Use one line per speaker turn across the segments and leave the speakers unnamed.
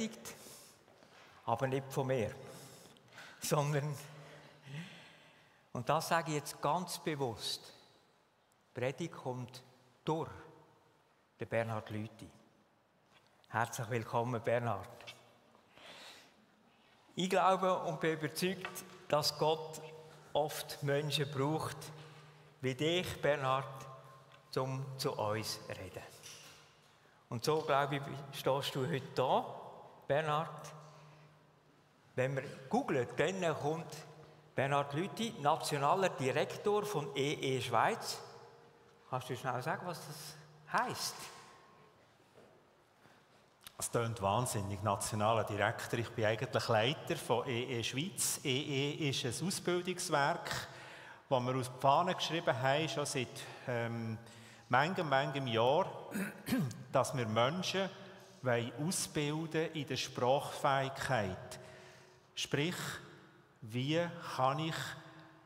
Predigt, aber nicht von mir, sondern, und das sage ich jetzt ganz bewusst, Predigt kommt durch den Bernhard Lüthi. Herzlich willkommen, Bernhard. Ich glaube und bin überzeugt, dass Gott oft Menschen braucht, wie dich, Bernhard, um zu uns zu reden. Und so, glaube ich, stehst du heute da, Bernhard. Wenn wir googeln, dann kommt Bernhard Lüthi, nationaler Direktor von EE e Schweiz. Kannst du schnell sagen, was das heisst?
Es klingt wahnsinnig, nationaler Direktor. Ich bin eigentlich Leiter von EE e Schweiz. EE e ist ein Ausbildungswerk, das wir auf die Fahne geschrieben haben, schon seit ähm, manchem, manchem Jahr, dass wir Menschen ausbilden in der Sprachfähigkeit. Sprich, wie kann ich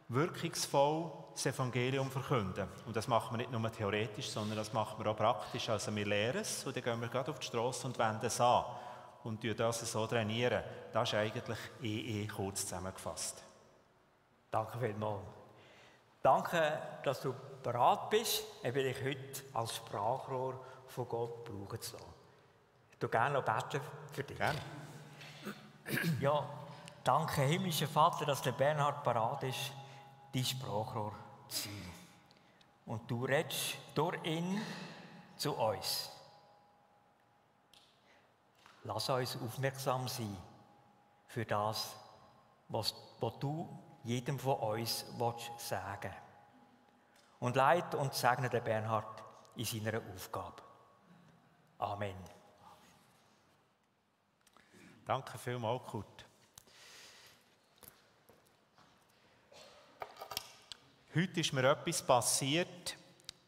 wirkungsvoll das Evangelium verkünden? Und das machen wir nicht nur theoretisch, sondern das machen wir auch praktisch. Also wir lernen es und dann gehen wir gerade auf die Straße und wenden es an und das so trainieren. Das ist eigentlich EE kurz zusammengefasst.
Danke vielmals. Danke, dass du bereit bist, dich heute als Sprachrohr von Gott brauchen zu lassen. Ich würde gerne noch beten für dich.
Gerne.
Ja, danke, himmlischer Vater, dass der Bernhard bereit ist, dein Sprachrohr zu sein. Und du redest durch ihn zu uns. Lass uns aufmerksam sein für das, was, was du jedem von uns sagen willst. Und leid und segne den Bernhard in seiner Aufgabe. Amen.
Danke vielmals, Kurt. Heute ist mir etwas passiert,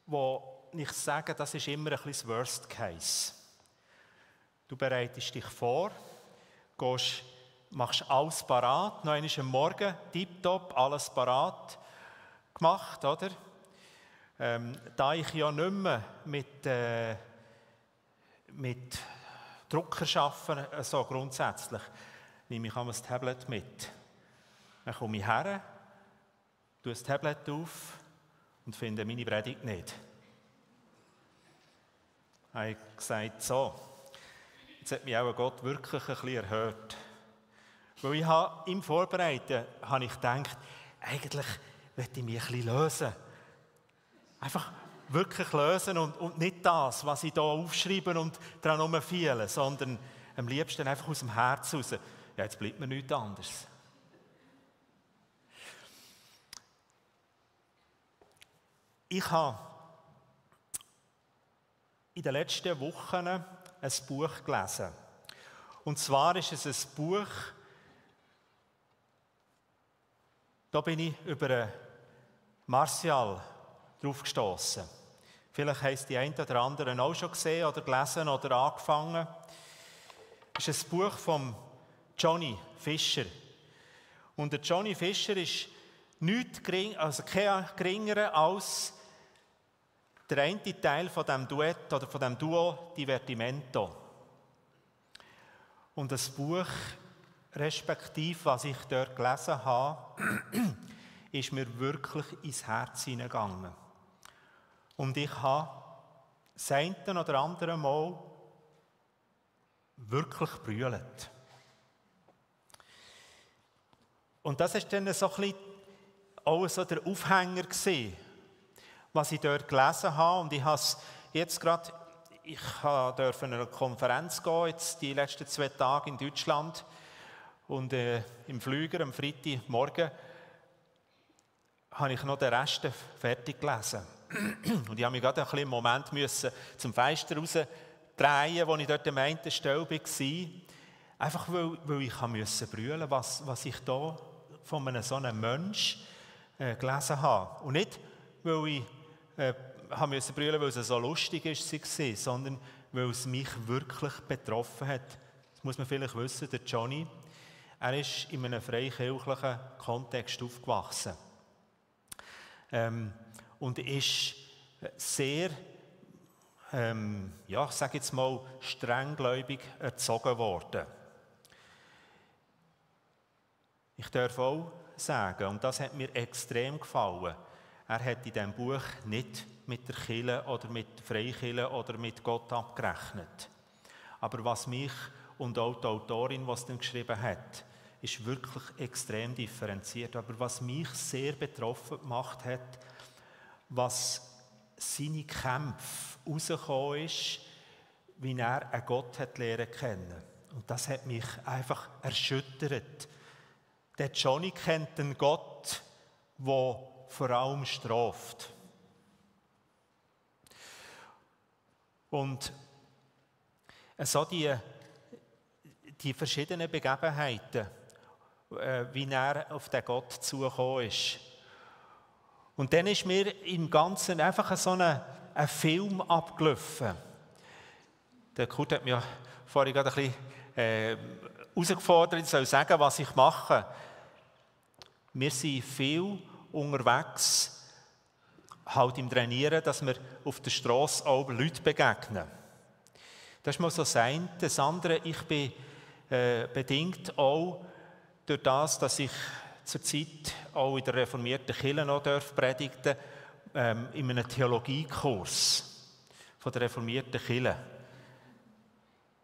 wo ich sage, das ist immer ein bisschen das Worst Case. Du bereitest dich vor, gehst machst alles parat. Noch einmal am Morgen, tiptop, alles parat gemacht, oder? Ähm, da ich ja nicht mehr mit, äh, mit Drucker arbeite, äh, so grundsätzlich, nehme ich einmal das Tablet mit. Dann komme ich her, tue das Tablet auf und finde meine Predigt nicht. Ich habe gesagt, so, jetzt hat mich auch Gott wirklich ein bisschen erhört. Weil ich habe, im Vorbereiten habe ich gedacht, eigentlich möchte ich mich ein bisschen lösen. Einfach wirklich lösen und, und nicht das, was ich hier aufschreibe und daran herumfiele, sondern am liebsten einfach aus dem Herz raus. Ja, jetzt bleibt mir nichts anderes. Ich habe in den letzten Wochen ein Buch gelesen. Und zwar ist es ein Buch, Da bin ich über Martial drauf gestoßen. Vielleicht haben die einen oder anderen auch schon gesehen oder gelesen oder angefangen. Das ist ein Buch von Johnny Fischer. Und der Johnny Fischer ist nichts gering, also kein geringerer als der eine Teil von dem Duett oder von dem Duo Divertimento. Und das Buch respektive was ich dort gelesen habe, ist mir wirklich ins Herz hineingegangen. Und ich habe das eine oder andere Mal wirklich brüllt. Und das ist dann so ein bisschen auch so der Aufhänger gewesen, was ich dort gelesen habe. Und ich habe es jetzt gerade, ich durfte in eine Konferenz gehen, jetzt die letzten zwei Tage in Deutschland. Und äh, im Flüger am Freitagmorgen habe ich noch den Rest fertig gelesen. Und ich habe mich gerade ein einen Moment müssen zum Fenster raus drehen, wo ich dort am einen Stelle war. Einfach weil, weil ich musste brüllen, was, was ich da von einem so einem Mensch äh, gelesen habe. Und nicht, weil ich äh, musste brüllen, weil es so lustig war, sondern weil es mich wirklich betroffen hat. Das muss man vielleicht wissen, der Johnny, er ist in einem freikirchlichen Kontext aufgewachsen. Ähm, und ist sehr ähm, ja, ich sage jetzt mal, strenggläubig erzogen worden. Ich darf auch sagen, und das hat mir extrem gefallen, er hat in diesem Buch nicht mit der Kille oder mit Freikille oder mit Gott abgerechnet. Aber was mich und auch die Autorin, es dann geschrieben hat, ist wirklich extrem differenziert. Aber was mich sehr betroffen gemacht hat, was seine Kämpfe rausgekommen ist, wie er einen Gott hat lernen kennen. Und das hat mich einfach erschüttert. Der Johnny kennt einen Gott, der vor allem straft. Und so die, die verschiedenen Begebenheiten, äh, wie er auf den Gott zugekommen ist. Und dann ist mir im Ganzen einfach so ein, ein Film abgelaufen. Der Kurt hat mir vorhin gerade ein bisschen äh, herausgefordert, ich soll sagen, was ich mache. Wir sind viel unterwegs, halt im Trainieren, dass wir auf der Straße auch Leute begegnen. Das mal so sein. Das andere, ich bin äh, bedingt auch durch das, dass ich zurzeit auch in der reformierten Kirche noch predigten ähm, in einem Theologiekurs von der reformierten Kirche.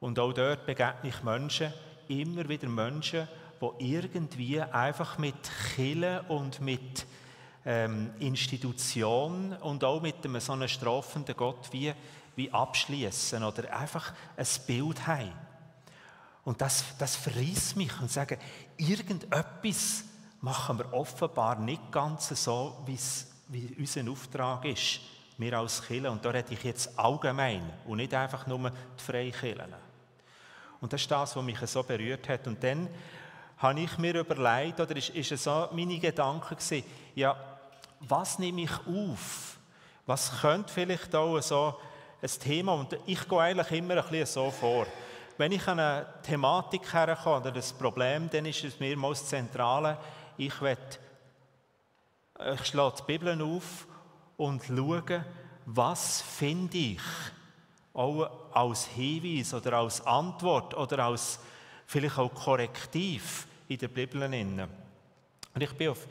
Und auch dort begegne ich Menschen, immer wieder Menschen, die irgendwie einfach mit Kirche und mit ähm, Institution und auch mit einem so einem strafenden Gott wie, wie abschließen oder einfach ein Bild haben. Und das, das verriss mich und sagen, irgendetwas machen wir offenbar nicht ganz so, wie unser Auftrag ist, wir als Kirche. Und da rede ich jetzt allgemein und nicht einfach nur die Freikirchen. Und das ist das, was mich so berührt hat. Und dann habe ich mir überlegt, oder ist, ist es so meine Gedanken gewesen, ja, was nehme ich auf? Was könnte vielleicht auch so ein Thema, und ich gehe eigentlich immer ein bisschen so vor, wenn ich an eine Thematik herkomme oder ein Problem, dann ist es mir das Zentrale, ich will, ich schlage die Bibel auf und schaue, was finde ich auch als Hinweis oder als Antwort oder als vielleicht auch Korrektiv in der Bibel. Und ich bin auf,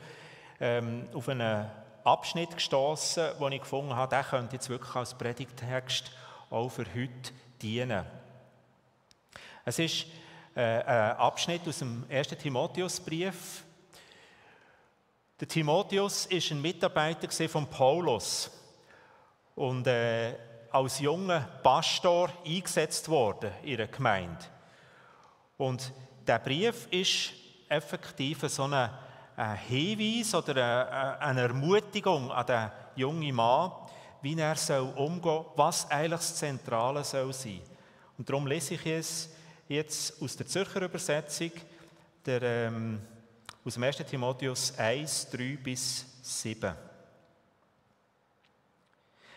ähm, auf einen Abschnitt gestoßen, wo ich gefunden habe, der könnte jetzt wirklich als Predigtext auch für heute dienen. Es ist äh, ein Abschnitt aus dem 1. Timotheusbrief. Der Timotheus ist ein Mitarbeiter von Paulus und äh, als junger Pastor eingesetzt worden in einer Gemeinde. Und der Brief ist effektiv so ein Hinweis oder eine Ermutigung an den jungen Mann, wie er soll umgehen soll, was eigentlich das Zentrale soll sein. Und darum lese ich es jetzt aus der Zürcher Übersetzung, der, ähm, aus dem 1. Timotheus 1, 3 bis 7.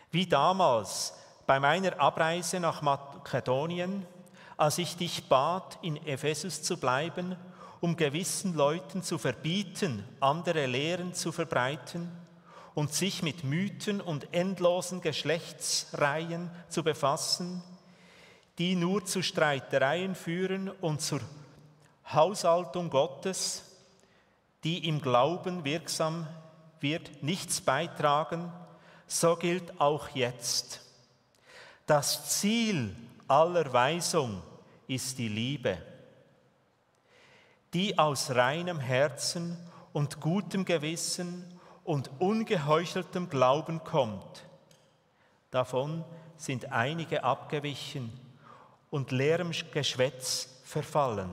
Wie damals bei meiner Abreise nach Makedonien, als ich dich bat, in Ephesus zu bleiben, um gewissen Leuten zu verbieten, andere Lehren zu verbreiten und sich mit Mythen und endlosen Geschlechtsreihen zu befassen, die nur zu Streitereien führen und zur Haushaltung Gottes, die im Glauben wirksam wird, nichts beitragen, so gilt auch jetzt. Das Ziel aller Weisung ist die Liebe, die aus reinem Herzen und gutem Gewissen und ungeheucheltem Glauben kommt. Davon sind einige abgewichen und leerem Geschwätz verfallen.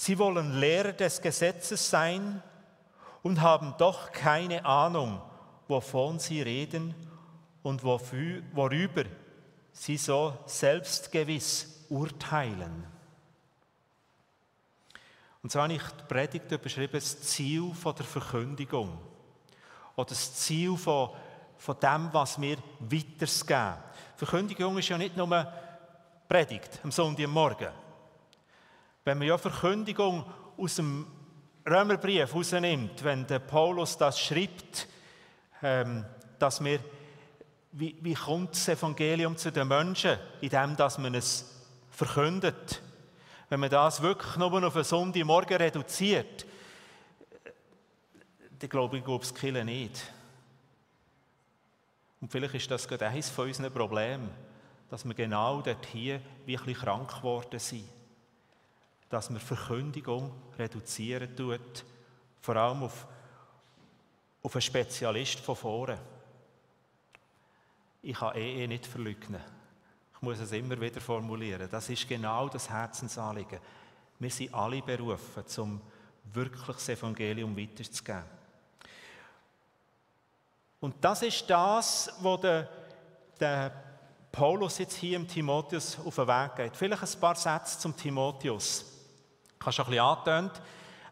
Sie wollen Lehrer des Gesetzes sein und haben doch keine Ahnung, wovon sie reden und worüber sie so selbstgewiss urteilen. Und so habe ich die Predigt überschrieben, das Ziel der Verkündigung. Oder das Ziel von, von dem, was wir weitergeben. Verkündigung ist ja nicht nur Predigt am Sonntagmorgen. Wenn man ja Verkündigung aus dem Römerbrief herausnimmt, wenn der Paulus das schreibt, ähm, dass wir wie, wie kommt das Evangelium zu den Menschen, indem dass man es verkündet. Wenn man das wirklich nur auf einen Sonntagmorgen reduziert, dann glaube ich, glaube es Kille nicht. Und vielleicht ist das gerade eines von unseren Problemen, dass wir genau dort hier wie ein bisschen krank geworden sind. Dass wir Verkündigung reduzieren tut, vor allem auf, auf einen Spezialist von vorne. Ich kann eh, eh nicht verleugnen. Ich muss es immer wieder formulieren. Das ist genau das Herzensanliegen. Wir sind alle berufen, zum wirklich das Evangelium weiterzugeben. Und das ist das, was der, der Paulus jetzt hier im Timotheus auf den Weg geht. Vielleicht ein paar Sätze zum Timotheus. Habe schon ein bisschen.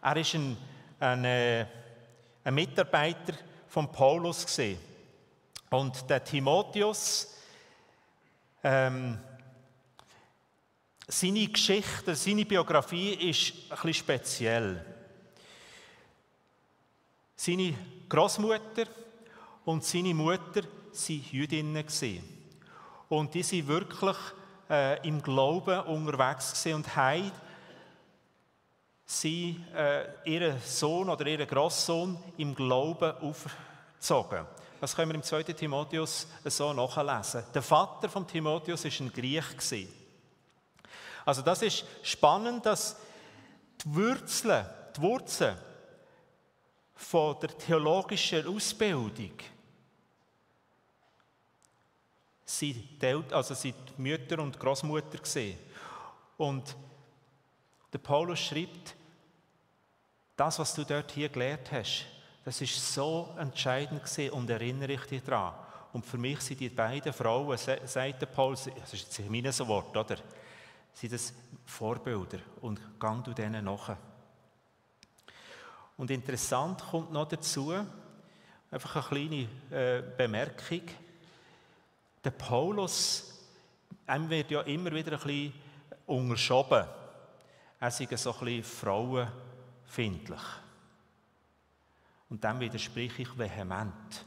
Er war ein, ein, äh, ein Mitarbeiter von Paulus. Gewesen. Und der Timotheus, ähm, seine Geschichte, seine Biografie ist bisschen speziell. Seine Großmutter und seine Mutter waren Jüdinnen. Und die waren wirklich äh, im Glauben unterwegs und haben sie, äh, ihren Sohn oder ihren Großsohn im Glauben aufgezogen. Das können wir im 2. Timotheus so nachlesen. Der Vater von Timotheus war ein Griech. Also das ist spannend, dass die Wurzeln, die Wurzeln von der theologischen Ausbildung sind, also sind die Mütter und Großmutter gesehen. Und der Paulus schreibt, das, was du dort hier gelernt hast, das ist so entscheidend gewesen und erinnere ich dich daran. Und für mich sind die beiden Frauen, sagt der Paulus, das ist jetzt mein Wort, oder? Sind das Vorbilder und gang du denen nach. Und interessant kommt noch dazu, einfach eine kleine äh, Bemerkung, der Paulus, ihm wird ja immer wieder ein bisschen unterschoben. Er sei so ein bisschen frauenfindlich. Und dem widerspreche ich vehement.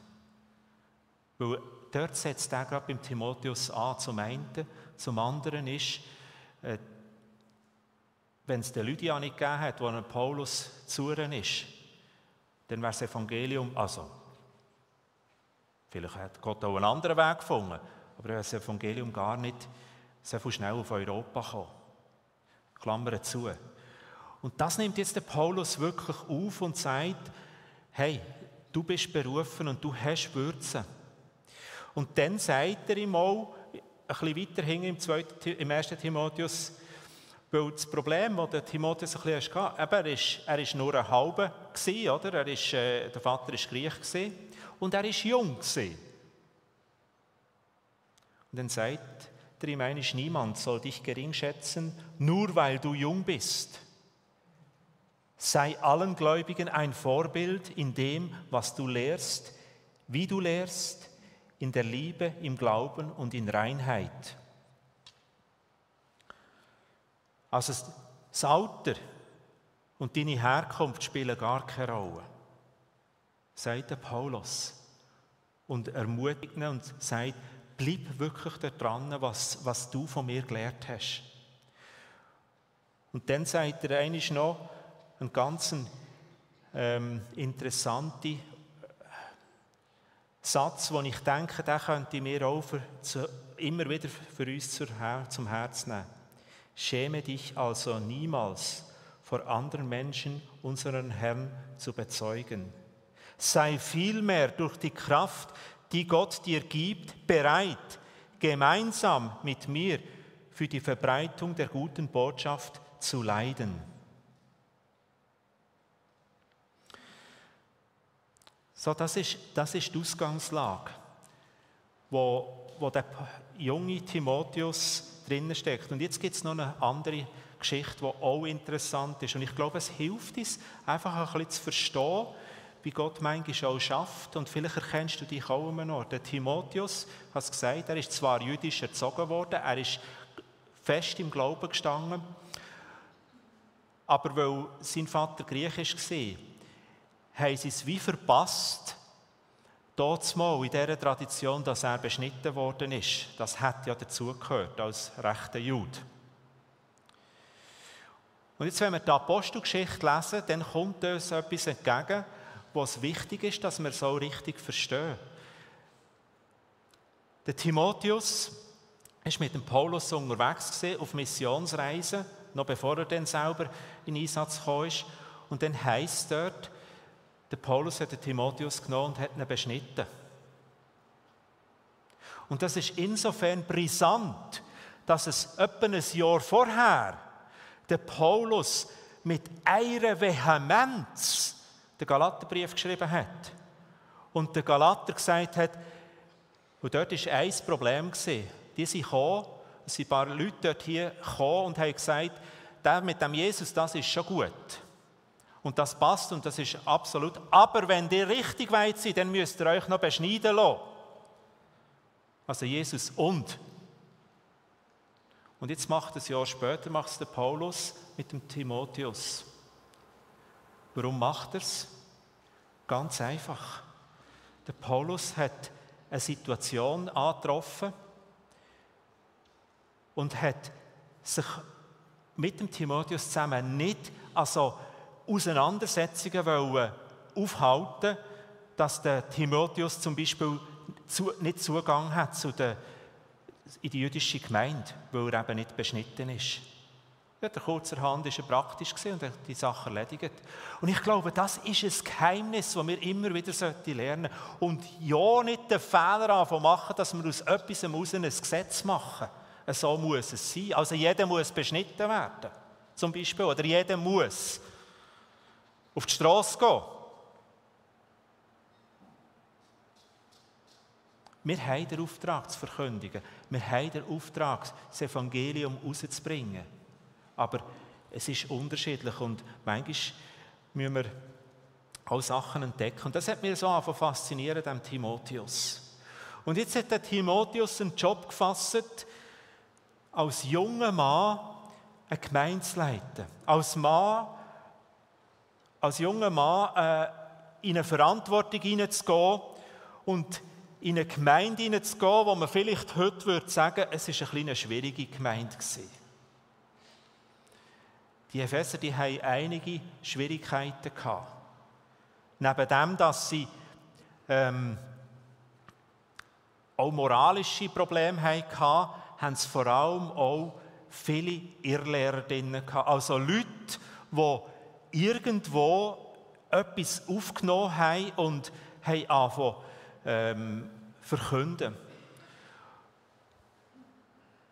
Weil dort setzt er gerade beim Timotheus an, zum einen. Zum anderen ist, äh, wenn es der Lydia nicht gegeben hat, wo Paulus zuhren ist, dann wäre das Evangelium, also Vielleicht hat Gott auch einen anderen Weg gefunden, aber er das Evangelium gar nicht so schnell auf Europa gekommen. Klammer zu. Und das nimmt jetzt der Paulus wirklich auf und sagt, hey, du bist berufen und du hast Würze. Und dann sagt er ihm auch, ein bisschen weiter hinten im, im 1. Timotheus, weil das Problem, das der Timotheus ein bisschen hatte, eben, er ist, er ist nur ein halber gewesen, oder? Er ist, äh, der Vater war Griech und er ist jung gewesen. Und dann sagt er ihm eigentlich, niemand soll dich gering schätzen, nur weil du jung bist. Sei allen Gläubigen ein Vorbild in dem, was du lehrst, wie du lehrst, in der Liebe, im Glauben und in Reinheit. Also das Alter und deine Herkunft spielen gar keine Rolle sagt der Paulus und ermutigt ihn und sagt, bleib wirklich da dran, was, was du von mir gelernt hast. Und dann sagt er eigentlich noch einen ganz ähm, interessanten Satz, wo ich denke, der könnte mir auch für, zu, immer wieder für uns zum Herz nehmen. Schäme dich also niemals vor anderen Menschen unseren Herrn zu bezeugen sei vielmehr durch die Kraft, die Gott dir gibt, bereit, gemeinsam mit mir für die Verbreitung der guten Botschaft zu leiden. So, das ist, das ist die Ausgangslage, wo, wo der junge Timotheus drinnen steckt. Und jetzt gibt es noch eine andere Geschichte, die auch interessant ist. Und ich glaube, es hilft uns, einfach ein bisschen zu verstehen, wie Gott manchmal auch schafft. Und vielleicht erkennst du dich auch noch. Der Timotheus hat es gesagt, er ist zwar jüdisch erzogen worden, er ist fest im Glauben gestanden, aber weil sein Vater griechisch war, haben sie es wie verpasst, dort mal in dieser Tradition, dass er beschnitten worden ist, das hat ja dazugehört als rechter Jude. Und jetzt, wenn wir die Apostelgeschichte lesen, dann kommt uns etwas entgegen, was wichtig ist, dass wir so richtig verstehen. Der Timotheus ist mit dem Paulus unterwegs auf Missionsreisen, noch bevor er dann selber in Einsatz kam. Und dann heißt dort, der Paulus hat den Timotheus genommen und hat ihn beschnitten. Und das ist insofern brisant, dass es etwa ein Jahr vorher der Paulus mit einer Vehemenz den Galaterbrief geschrieben hat. Und der Galater gesagt hat, und dort war ein Problem. Die sind gekommen, es sind ein paar Leute dort hier gekommen und haben gesagt, der mit dem Jesus, das ist schon gut. Und das passt und das ist absolut. Aber wenn ihr richtig weit seid, dann müsst ihr euch noch beschneiden lassen. Also Jesus und. Und jetzt macht es ein Jahr später, macht es der Paulus mit dem Timotheus. Warum macht er es? Ganz einfach. Der Paulus hat eine Situation angetroffen und hat sich mit dem Timotheus zusammen nicht also Auseinandersetzungen wollen aufhalten, dass der Timotheus zum Beispiel nicht Zugang hat zu der, in die jüdische Gemeinde, weil er eben nicht beschnitten ist. Ja, der kurzerhand war praktisch und hat die Sache erledigt. Und ich glaube, das ist ein Geheimnis, das wir immer wieder lernen sollten. Und ja, nicht den Fehler machen, dass wir aus etwas heraus ein Gesetz machen. So muss es sein. Also jeder muss beschnitten werden, zum Beispiel. Oder jeder muss auf die Straße gehen. Wir haben den Auftrag zu verkündigen. Wir haben den Auftrag, das Evangelium rauszubringen. Aber es ist unterschiedlich und manchmal müssen wir auch Sachen entdecken. Und das hat mir so fasziniert, dem Timotheus. Und jetzt hat der Timotheus einen Job gefasst, als junger Mann eine Gemeinde zu leiten. Als Mann als junger Mann äh, in eine Verantwortung hineinzugehen und in eine Gemeinde hineinzugehen, wo man vielleicht heute würde sagen, es war eine schwierige Gemeinde gewesen. Die Epheser, die haben einige Schwierigkeiten gehabt. Neben dem, dass sie ähm, auch moralische Probleme hatten, haben sie vor allem auch viele Irrlehrer drin gehabt. Also Leute, die irgendwo etwas aufgenommen haben und haben angefangen ähm, verkünden.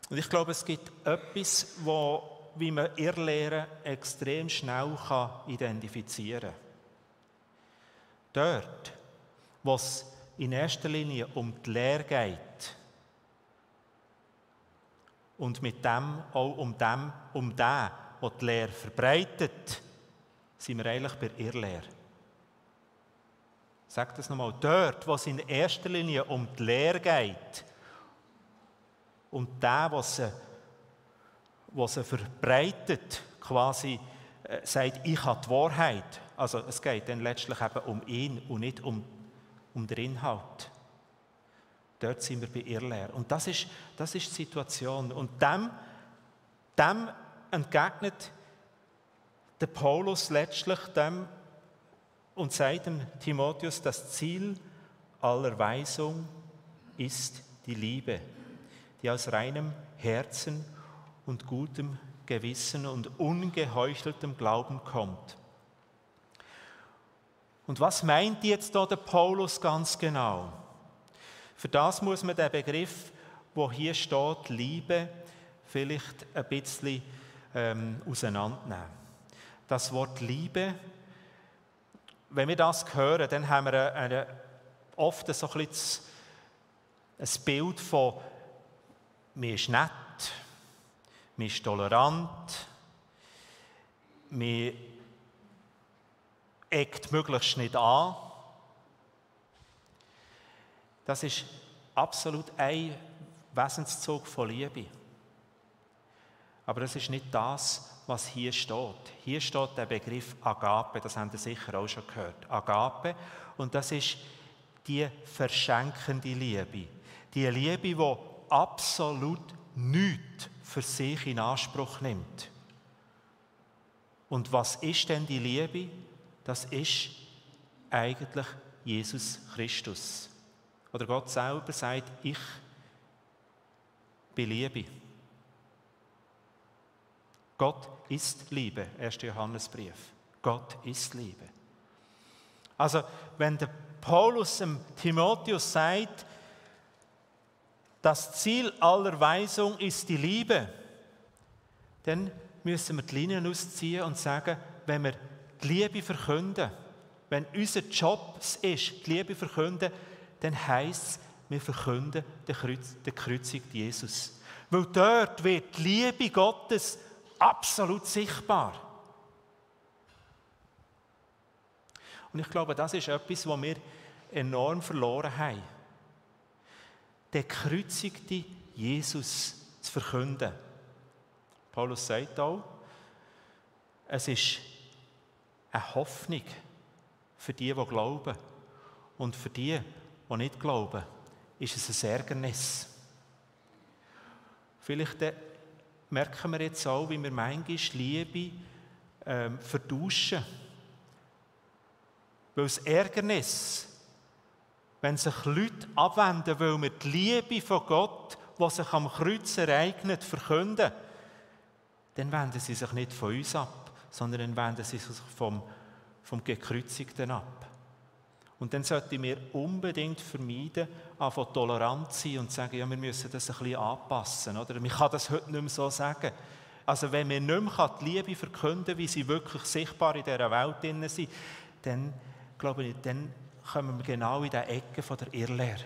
Und ich glaube, es gibt etwas, wo, wie man Irrlehren extrem schnell kann identifizieren kann. Dort, wo es in erster Linie um die Lehre geht und mit dem auch um, dem, um den, der die Lehre verbreitet, sind wir eigentlich bei Irrlehre. Sag das nochmal. Dort, wo es in erster Linie um die Lehre geht und der, was sie, was sie verbreitet, quasi äh, sagt, ich habe die Wahrheit. Also es geht dann letztlich eben um ihn und nicht um, um den Inhalt. Dort sind wir bei Irrlehre. Und das ist, das ist die Situation. Und dem, dem entgegnet der Paulus letztlich dem und sagt dem Timotheus, das Ziel aller Weisung ist die Liebe, die aus reinem Herzen und gutem Gewissen und ungeheucheltem Glauben kommt. Und was meint jetzt da der Paulus ganz genau? Für das muss man den Begriff, wo hier steht, Liebe, vielleicht ein bisschen ähm, auseinandernehmen das Wort Liebe, wenn wir das hören, dann haben wir eine, eine, oft so ein, bisschen ein Bild von, mir ist nett, mir ist tolerant, mir eckt möglichst nicht an. Das ist absolut ein Wesenszug von Liebe. Aber das ist nicht das, was hier steht. Hier steht der Begriff Agape, das haben Sie sicher auch schon gehört. Agape, und das ist die verschenkende Liebe. Die Liebe, die absolut nichts für sich in Anspruch nimmt. Und was ist denn die Liebe? Das ist eigentlich Jesus Christus. Oder Gott selber sagt, ich bin Liebe. Gott ist Liebe, 1. Johannesbrief. Gott ist Liebe. Also, wenn der Paulus dem Timotheus sagt, das Ziel aller Weisung ist die Liebe, dann müssen wir die Linien ausziehen und sagen, wenn wir die Liebe verkünden, wenn unser Job ist, die Liebe verkünden, dann heisst es, wir verkünden den, Kreuz, den Kreuzigten Jesus. Weil dort wird die Liebe Gottes absolut sichtbar. Und ich glaube, das ist etwas, was wir enorm verloren haben. Den gekreuzigten Jesus zu verkünden. Paulus sagt auch, es ist eine Hoffnung für die, die glauben. Und für die, die nicht glauben, ist es ein Ärgernis. Vielleicht äh, merken wir jetzt auch, wie wir manchmal Liebe ähm, vertauschen. Weil das Ärgernis, wenn sich Leute abwenden, weil wir die Liebe von Gott, die sich am Kreuz ereignet, verkünden, dann wenden sie sich nicht von uns ab, sondern dann wenden sie sich vom, vom Gekreuzigten ab. Und dann sollten wir unbedingt vermeiden, einfach tolerant zu sein und zu sagen, ja, wir müssen das ein bisschen anpassen. Oder? Man kann das heute nicht mehr so sagen. Also wenn wir nicht mehr die Liebe verkünden wie sie wirklich sichtbar in dieser Welt sind, dann, glaube ich, dann kommen wir genau in die Ecke der Irrlehre.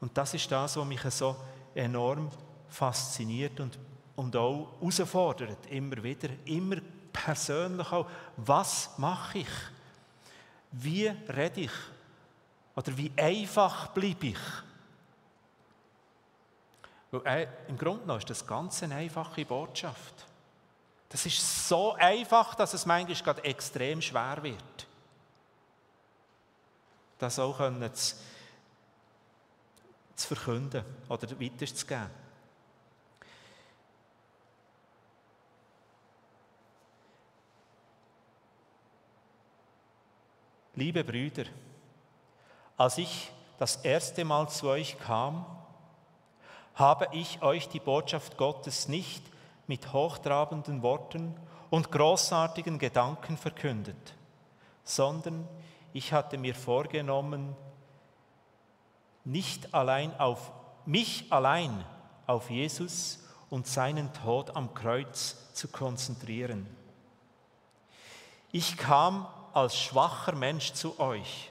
Und das ist das, was mich so enorm fasziniert und, und auch herausfordert, immer wieder, immer persönlich auch, was mache ich? Wie rede ich? Oder wie einfach bleibe ich? Weil, äh, Im Grunde genommen ist das ganz eine einfache Botschaft. Das ist so einfach, dass es manchmal gerade extrem schwer wird. Das auch können zu, zu verkünden oder weiterzugeben. Liebe Brüder, als ich das erste Mal zu euch kam, habe ich euch die Botschaft Gottes nicht mit hochtrabenden Worten und großartigen Gedanken verkündet, sondern ich hatte mir vorgenommen, nicht allein auf mich allein auf Jesus und seinen Tod am Kreuz zu konzentrieren. Ich kam als schwacher Mensch zu euch,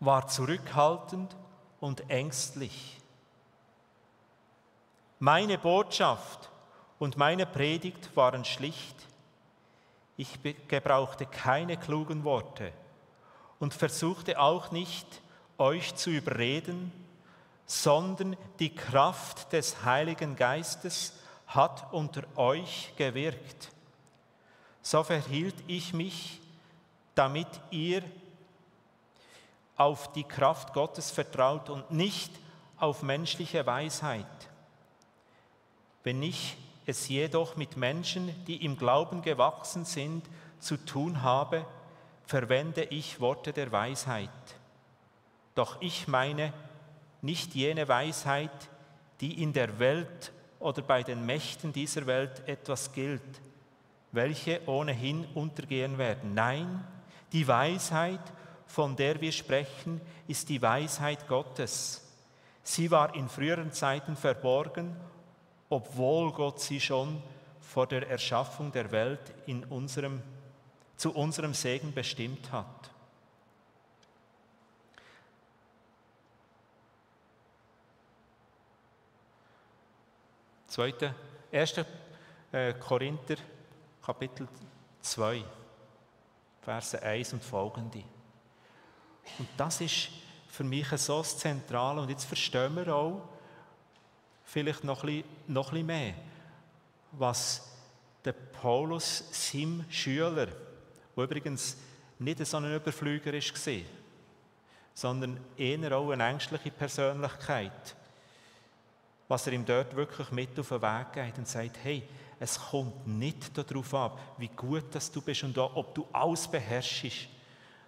war zurückhaltend und ängstlich. Meine Botschaft und meine Predigt waren schlicht. Ich gebrauchte keine klugen Worte und versuchte auch nicht, euch zu überreden, sondern die Kraft des Heiligen Geistes hat unter euch gewirkt. So verhielt ich mich damit ihr auf die Kraft Gottes vertraut und nicht auf menschliche Weisheit. Wenn ich es jedoch mit Menschen, die im Glauben gewachsen sind, zu tun habe, verwende ich Worte der Weisheit. Doch ich meine nicht jene Weisheit, die in der Welt oder bei den Mächten dieser Welt etwas gilt, welche ohnehin untergehen werden. Nein, die Weisheit, von der wir sprechen, ist die Weisheit Gottes. Sie war in früheren Zeiten verborgen, obwohl Gott sie schon vor der Erschaffung der Welt in unserem, zu unserem Segen bestimmt hat. Zweite, 1. Äh, Korinther, Kapitel 2. Verse 1 und folgende. Und das ist für mich so das Zentrale. Und jetzt verstehen wir auch vielleicht noch ein bisschen, noch ein bisschen mehr, was der Paulus seinem Schüler, der übrigens nicht so ein Überflüger war, sondern eher auch eine ängstliche Persönlichkeit. Was er ihm dort wirklich mit auf den Weg geht und sagt, hey, es kommt nicht darauf ab, wie gut dass du bist und ob du alles beherrschst,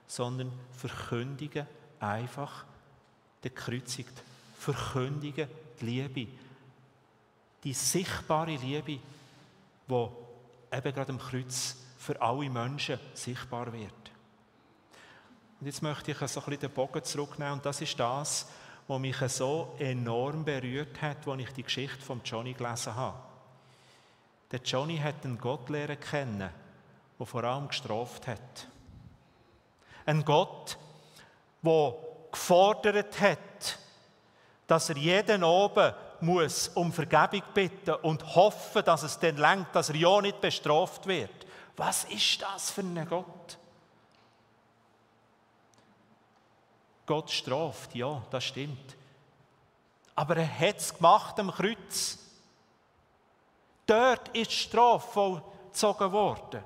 sondern verkündige einfach den Kreuzigt. Verkündige die Liebe. Die sichtbare Liebe, die eben gerade am Kreuz für alle Menschen sichtbar wird. Und jetzt möchte ich so ein bisschen den Bogen zurücknehmen und das ist das, was mich so enorm berührt hat, als ich die Geschichte von Johnny gelesen habe. Der Johnny hat einen Gott lernen kennen, der vor allem gestraft hat. Ein Gott, der gefordert hat, dass er jeden oben muss um Vergebung bitten und hoffen, dass es dann lenkt, dass er ja nicht bestraft wird. Was ist das für ein Gott? Gott straft, ja, das stimmt. Aber er hat es gemacht am Kreuz. Dort ist die Strafe vollzogen worden.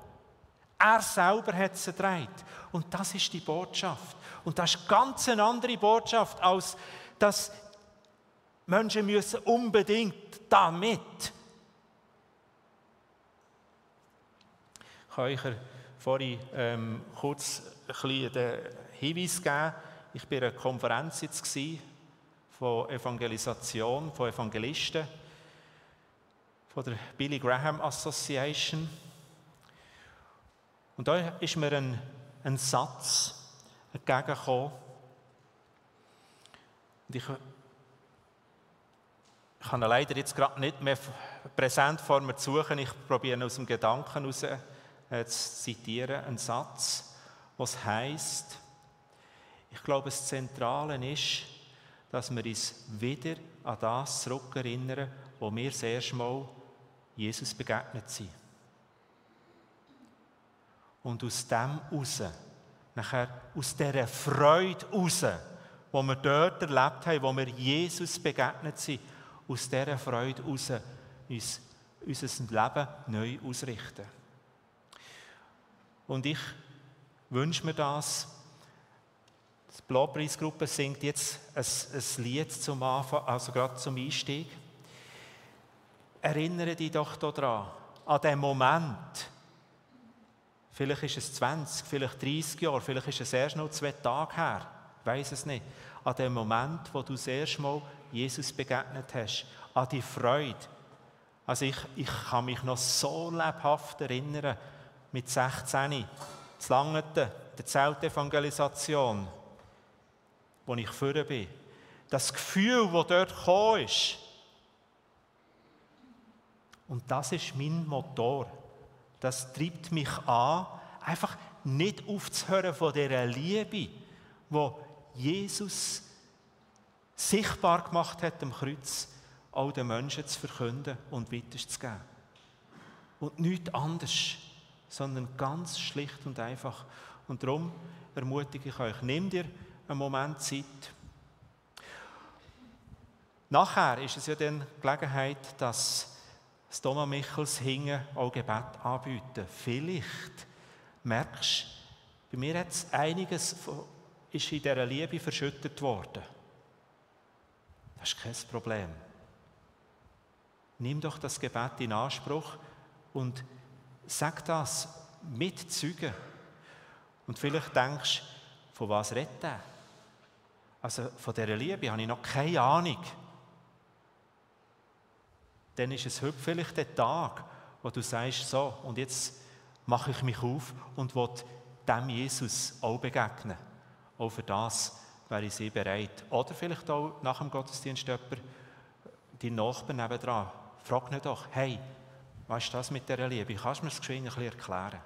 Er selber hat es gedreht. Und das ist die Botschaft. Und das ist ganz eine andere Botschaft, als dass Menschen müssen unbedingt damit. Ich kann euch vorhin ähm, kurz ein bisschen den Hinweis geben. Ich war in einer Konferenz jetzt von Evangelisation, von Evangelisten, von der Billy Graham Association. Und da ist mir ein, ein Satz entgegengekommen. Und ich ich kann leider jetzt gerade nicht mehr präsent vor mir suchen. Ich probiere aus dem Gedanken heraus äh, zu zitieren, einen Satz, was heißt: Ich glaube, das Zentrale ist, dass wir uns wieder an das zurückerinnern, wo wir das erste Mal Jesus begegnet sind. Und aus dem heraus, nachher aus dieser Freude heraus, die wir dort erlebt haben, wo wir Jesus begegnet sind, aus dieser Freude heraus uns, unser Leben neu ausrichten. Und ich wünsche mir das. Die Blaupreisgruppe singt jetzt ein, ein Lied zum Anfang, also gerade zum Einstieg. Erinnere dich doch daran, an den Moment. Vielleicht ist es 20, vielleicht 30 Jahre, vielleicht ist es erst noch zwei Tage her. Ich weiß es nicht. An dem Moment, wo du das erste Mal Jesus begegnet hast, an die Freude. Also ich, ich kann mich noch so lebhaft erinnern, mit 16, zu Langeten, der Zeltevangelisation, wo ich vorher bin. Das Gefühl, das dort gekommen ist, und das ist mein Motor. Das treibt mich an, einfach nicht aufzuhören von dieser Liebe, wo Jesus sichtbar gemacht hat am Kreuz, all den Menschen zu verkünden und weiterzugeben. Und nichts anderes, sondern ganz schlicht und einfach. Und darum ermutige ich euch, nehmt ihr einen Moment Zeit. Nachher ist es ja dann Gelegenheit, dass das Thomas Michels hingen auch Gebet anbieten. Vielleicht merkst du, bei mir hat es einiges ist in dieser Liebe verschüttet worden. Das ist kein Problem. Nimm doch das Gebet in Anspruch und sag das mit Zeugen. Und vielleicht denkst du, von was redet er? Also von dieser Liebe habe ich noch keine Ahnung. Dann ist es heute vielleicht der Tag, wo du sagst, so, und jetzt mache ich mich auf und will dem Jesus auch begegnen. Auch für das wäre sehr bereit. Oder vielleicht auch nach dem Gottesdienst jemand, dein Nachbar nebenan, frag nicht doch, hey, was ist das mit dieser Liebe? Kannst du mir das geschwind ein bisschen erklären?